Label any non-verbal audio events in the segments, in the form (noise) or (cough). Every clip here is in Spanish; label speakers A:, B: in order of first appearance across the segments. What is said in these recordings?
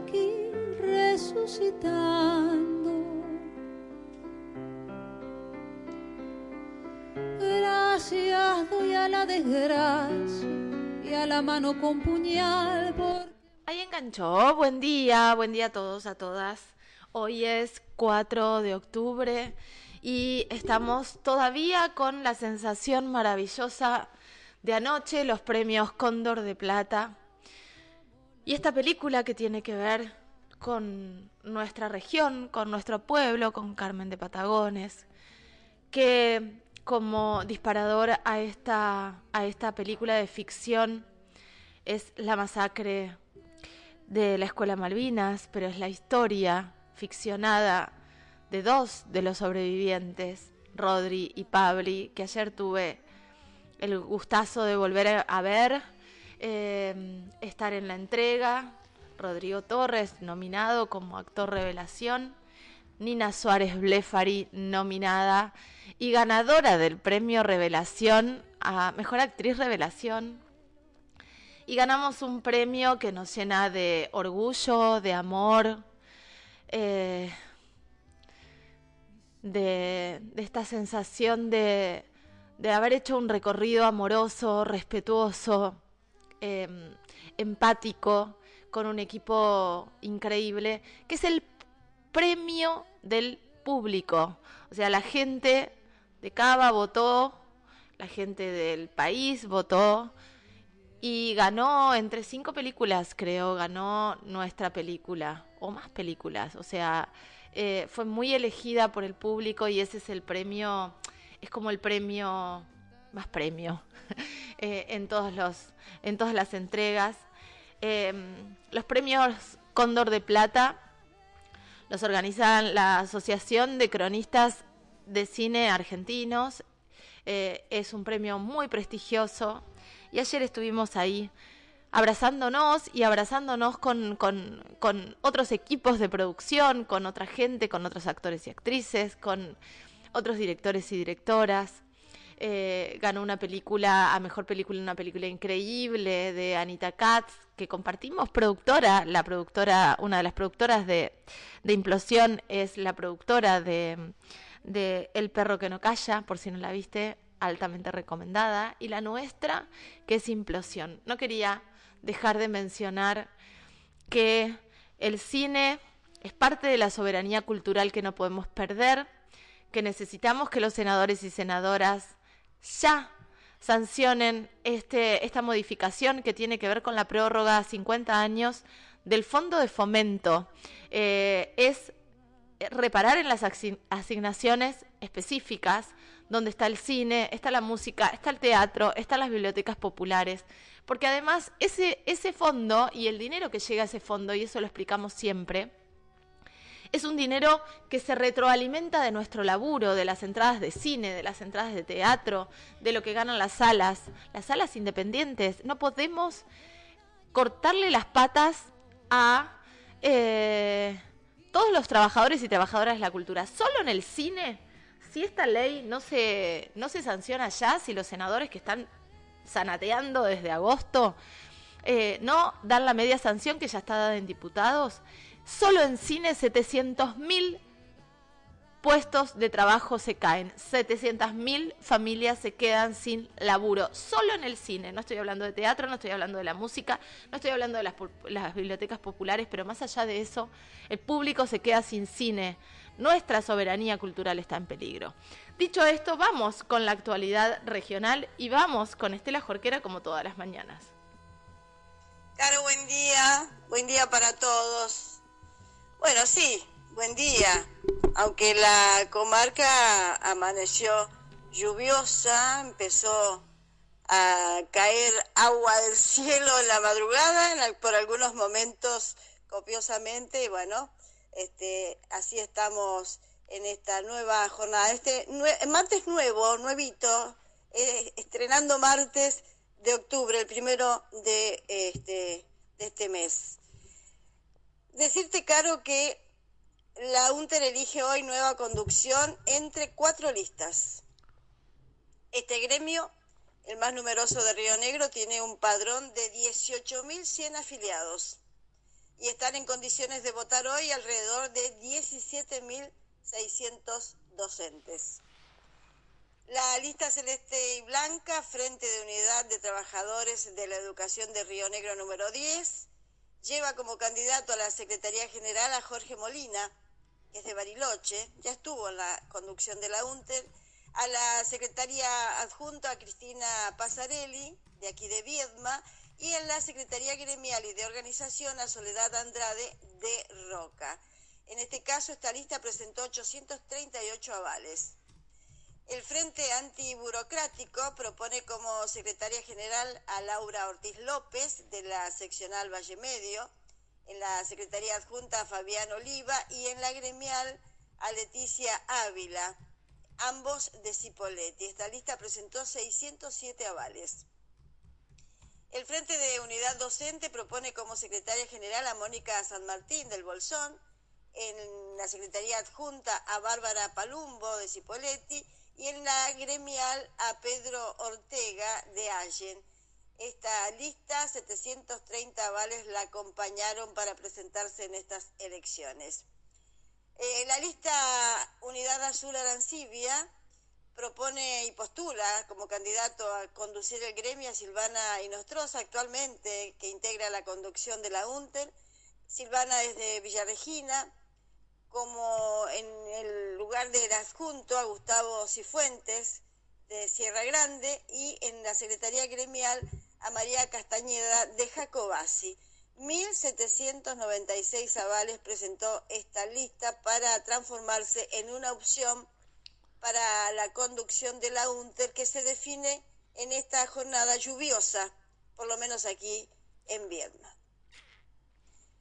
A: aquí resucitando. Gracias doy a la desgracia y a la mano con puñal.
B: Ahí enganchó. Buen día, buen día a todos, a todas. Hoy es 4 de octubre y estamos todavía con la sensación maravillosa de anoche, los premios Cóndor de Plata. Y esta película que tiene que ver con nuestra región, con nuestro pueblo, con Carmen de Patagones, que como disparador a esta, a esta película de ficción es la masacre de la Escuela Malvinas, pero es la historia ficcionada de dos de los sobrevivientes, Rodri y Pabli, que ayer tuve el gustazo de volver a ver, eh, estar en la entrega. Rodrigo Torres, nominado como actor revelación. Nina Suárez Blefari, nominada y ganadora del premio Revelación a Mejor Actriz Revelación. Y ganamos un premio que nos llena de orgullo, de amor, eh, de, de esta sensación de, de haber hecho un recorrido amoroso, respetuoso, eh, empático, con un equipo increíble, que es el premio del público. O sea, la gente de Cava votó, la gente del país votó y ganó entre cinco películas, creo, ganó nuestra película o más películas. O sea, eh, fue muy elegida por el público y ese es el premio es como el premio, más premio, (laughs) eh, en, todos los, en todas las entregas. Em, los premios Cóndor de Plata los organizan la Asociación de Cronistas de Cine Argentinos. Eh, es un premio muy prestigioso y ayer estuvimos ahí abrazándonos y abrazándonos con, con, con, otros equipos de producción, con otra gente, con otros actores y actrices, con otros directores y directoras. Eh, ganó una película, a mejor película, una película increíble de Anita Katz, que compartimos productora, la productora, una de las productoras de, Implosión es la productora de El perro que no calla, por si no la viste, altamente recomendada, y la nuestra, que es Implosión. No quería dejar de mencionar que el cine es parte de la soberanía cultural que no podemos perder que necesitamos que los senadores y senadoras ya sancionen este, esta modificación que tiene que ver con la prórroga a 50 años del Fondo de Fomento. Eh, es reparar en las asignaciones específicas, donde está el cine, está la música, está el teatro, están las bibliotecas populares, porque además ese, ese fondo y el dinero que llega a ese fondo, y eso lo explicamos siempre, es un dinero que se retroalimenta de nuestro laburo, de las entradas de cine, de las entradas de teatro, de lo que ganan las salas, las salas independientes. No podemos cortarle las patas a eh, todos los trabajadores y trabajadoras de la cultura. Solo en el cine, si esta ley no se, no se sanciona ya, si los senadores que están sanateando desde agosto eh, no dan la media sanción que ya está dada en diputados, Solo en cine 700.000 puestos de trabajo se caen, 700.000 familias se quedan sin laburo, solo en el cine, no estoy hablando de teatro, no estoy hablando de la música, no estoy hablando de las, las, bibliotecas populares, pero más allá de eso, el público se queda sin cine, nuestra soberanía cultural está en peligro. Dicho esto, vamos con la actualidad regional y vamos con Estela Jorquera como todas las mañanas.
C: Caro, buen día, buen día para todos. Bueno, sí, buen día. Aunque la comarca amaneció lluviosa, empezó a caer agua del cielo en la madrugada, por algunos momentos copiosamente, y bueno, este, así estamos en esta nueva jornada. Este martes nuevo, nuevito, eh, estrenando martes de octubre, el primero de este, de este mes. Decirte, Caro, que la UNTER elige hoy nueva conducción entre cuatro listas. Este gremio, el más numeroso de Río Negro, tiene un padrón de 18.100 afiliados y están en condiciones de votar hoy alrededor de 17.600 docentes. La lista celeste y blanca, Frente de Unidad de Trabajadores de la Educación de Río Negro número 10, lleva como candidato a la Secretaría General a Jorge Molina, que es de Bariloche, ya estuvo en la conducción de la UNTER, a la Secretaría Adjunta a Cristina Pasarelli, de aquí de Viedma, y en la Secretaría Gremial y de Organización a Soledad Andrade de Roca. En este caso, esta lista presentó 838 avales. El Frente Antiburocrático propone como secretaria general a Laura Ortiz López, de la seccional Valle Medio, en la Secretaría Adjunta a Fabián Oliva y en la gremial a Leticia Ávila, ambos de Cipoletti. Esta lista presentó 607 avales. El Frente de Unidad Docente propone como secretaria general a Mónica San Martín del Bolsón, en la Secretaría Adjunta a Bárbara Palumbo de Cipoletti y en la gremial a Pedro Ortega de Allen. Esta lista, 730 avales la acompañaron para presentarse en estas elecciones. Eh, la lista Unidad Azul Arancibia propone y postula como candidato a conducir el gremio a Silvana Inostroza, actualmente que integra la conducción de la UNTER. Silvana es de Villarregina, como en el lugar del adjunto a Gustavo Cifuentes de Sierra Grande y en la Secretaría Gremial a María Castañeda de Jacobasi. 1.796 avales presentó esta lista para transformarse en una opción para la conducción de la UNTER que se define en esta jornada lluviosa, por lo menos aquí en Vietnam.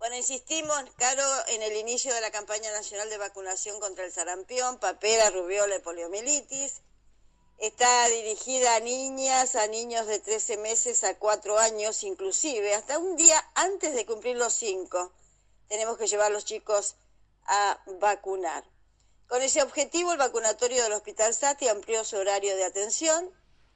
C: Bueno, insistimos, Caro, en el inicio de la campaña nacional de vacunación contra el sarampión, papera, rubiola y poliomielitis. Está dirigida a niñas, a niños de 13 meses a 4 años, inclusive, hasta un día antes de cumplir los 5. Tenemos que llevar a los chicos a vacunar. Con ese objetivo, el vacunatorio del Hospital Sati amplió su horario de atención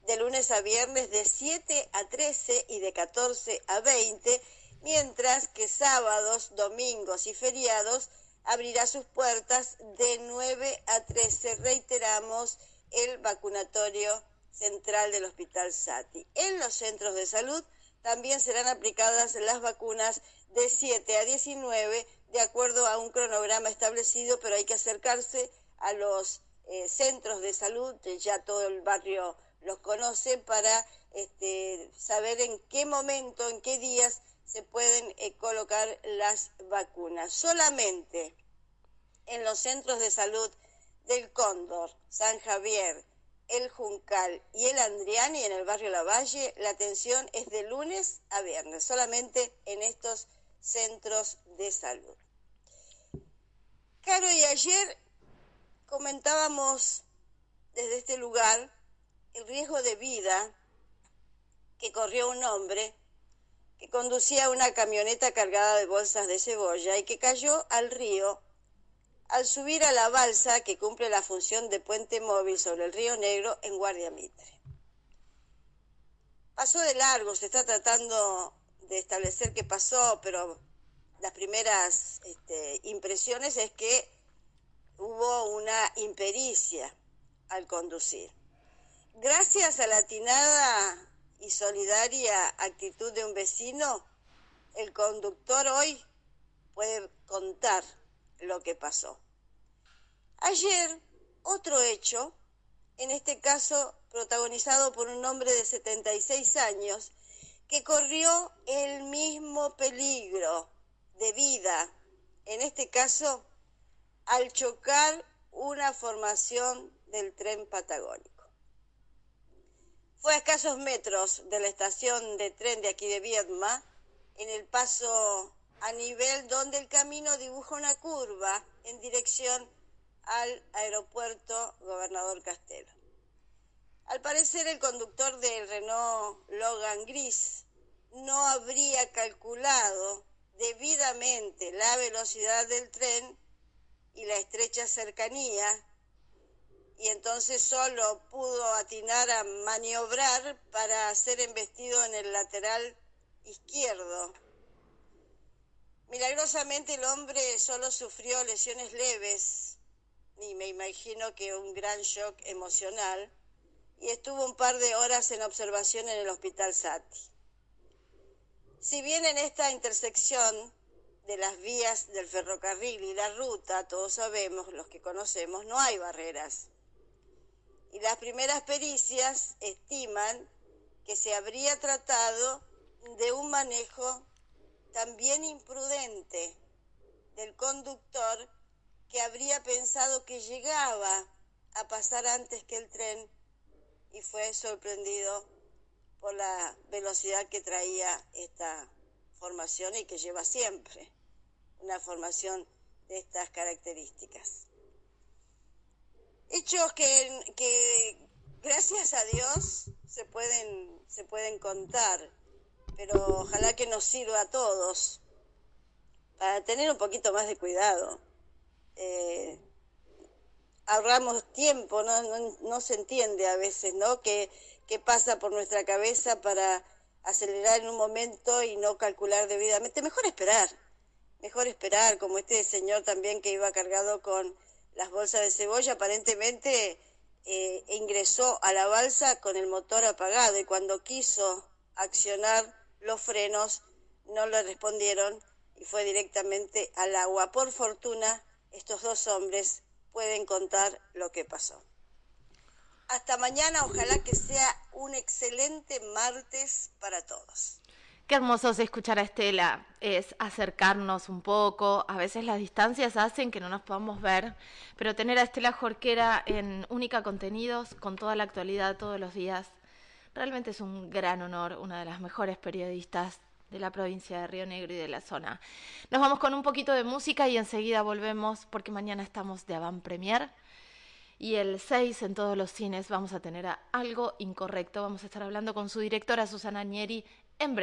C: de lunes a viernes de 7 a 13 y de 14 a 20, mientras que sábados, domingos y feriados abrirá sus puertas de 9 a 13. Reiteramos el vacunatorio central del Hospital Sati. En los centros de salud también serán aplicadas las vacunas de 7 a 19 de acuerdo a un cronograma establecido, pero hay que acercarse a los eh, centros de salud, ya todo el barrio los conoce, para este, saber en qué momento, en qué días se pueden eh, colocar las vacunas. Solamente en los centros de salud del Cóndor, San Javier, el Juncal y el Andriani en el barrio Lavalle, la atención es de lunes a viernes, solamente en estos centros de salud. Caro, y ayer comentábamos desde este lugar el riesgo de vida que corrió un hombre que conducía una camioneta cargada de bolsas de cebolla y que cayó al río al subir a la balsa que cumple la función de puente móvil sobre el río Negro en Guardia Mitre. Pasó de largo, se está tratando de establecer qué pasó, pero las primeras este, impresiones es que hubo una impericia al conducir. Gracias a la atinada y solidaria actitud de un vecino, el conductor hoy puede contar lo que pasó. Ayer, otro hecho, en este caso protagonizado por un hombre de 76 años, que corrió el mismo peligro de vida, en este caso al chocar una formación del tren patagónico. Fue a escasos metros de la estación de tren de aquí de Viedma, en el paso a nivel donde el camino dibuja una curva en dirección al aeropuerto Gobernador Castelo. Al parecer el conductor del Renault Logan Gris no habría calculado debidamente la velocidad del tren y la estrecha cercanía, y entonces solo pudo atinar a maniobrar para ser embestido en el lateral izquierdo. Milagrosamente el hombre solo sufrió lesiones leves y me imagino que un gran shock emocional y estuvo un par de horas en observación en el hospital Sati. Si bien en esta intersección de las vías del ferrocarril y la ruta, todos sabemos, los que conocemos, no hay barreras. Y las primeras pericias estiman que se habría tratado de un manejo también imprudente del conductor que habría pensado que llegaba a pasar antes que el tren y fue sorprendido por la velocidad que traía esta formación y que lleva siempre una formación de estas características. Hechos que, que gracias a Dios se pueden, se pueden contar, pero ojalá que nos sirva a todos para tener un poquito más de cuidado. Eh, ahorramos tiempo, ¿no? No, no, se entiende a veces, ¿no? ¿Qué, qué pasa por nuestra cabeza para acelerar en un momento y no calcular debidamente? Mejor esperar, mejor esperar, como este señor también que iba cargado con las bolsas de cebolla, aparentemente eh, ingresó a la balsa con el motor apagado y cuando quiso accionar los frenos no le respondieron y fue directamente al agua. Por fortuna, estos dos hombres pueden contar lo que pasó. Hasta mañana, ojalá que sea un excelente martes para todos.
B: Qué hermoso es escuchar a Estela, es acercarnos un poco, a veces las distancias hacen que no nos podamos ver, pero tener a Estela Jorquera en Única Contenidos, con toda la actualidad todos los días, realmente es un gran honor, una de las mejores periodistas de la provincia de Río Negro y de la zona. Nos vamos con un poquito de música y enseguida volvemos porque mañana estamos de avant premier y el 6 en todos los cines vamos a tener a algo incorrecto. Vamos a estar hablando con su directora Susana Nieri en breve.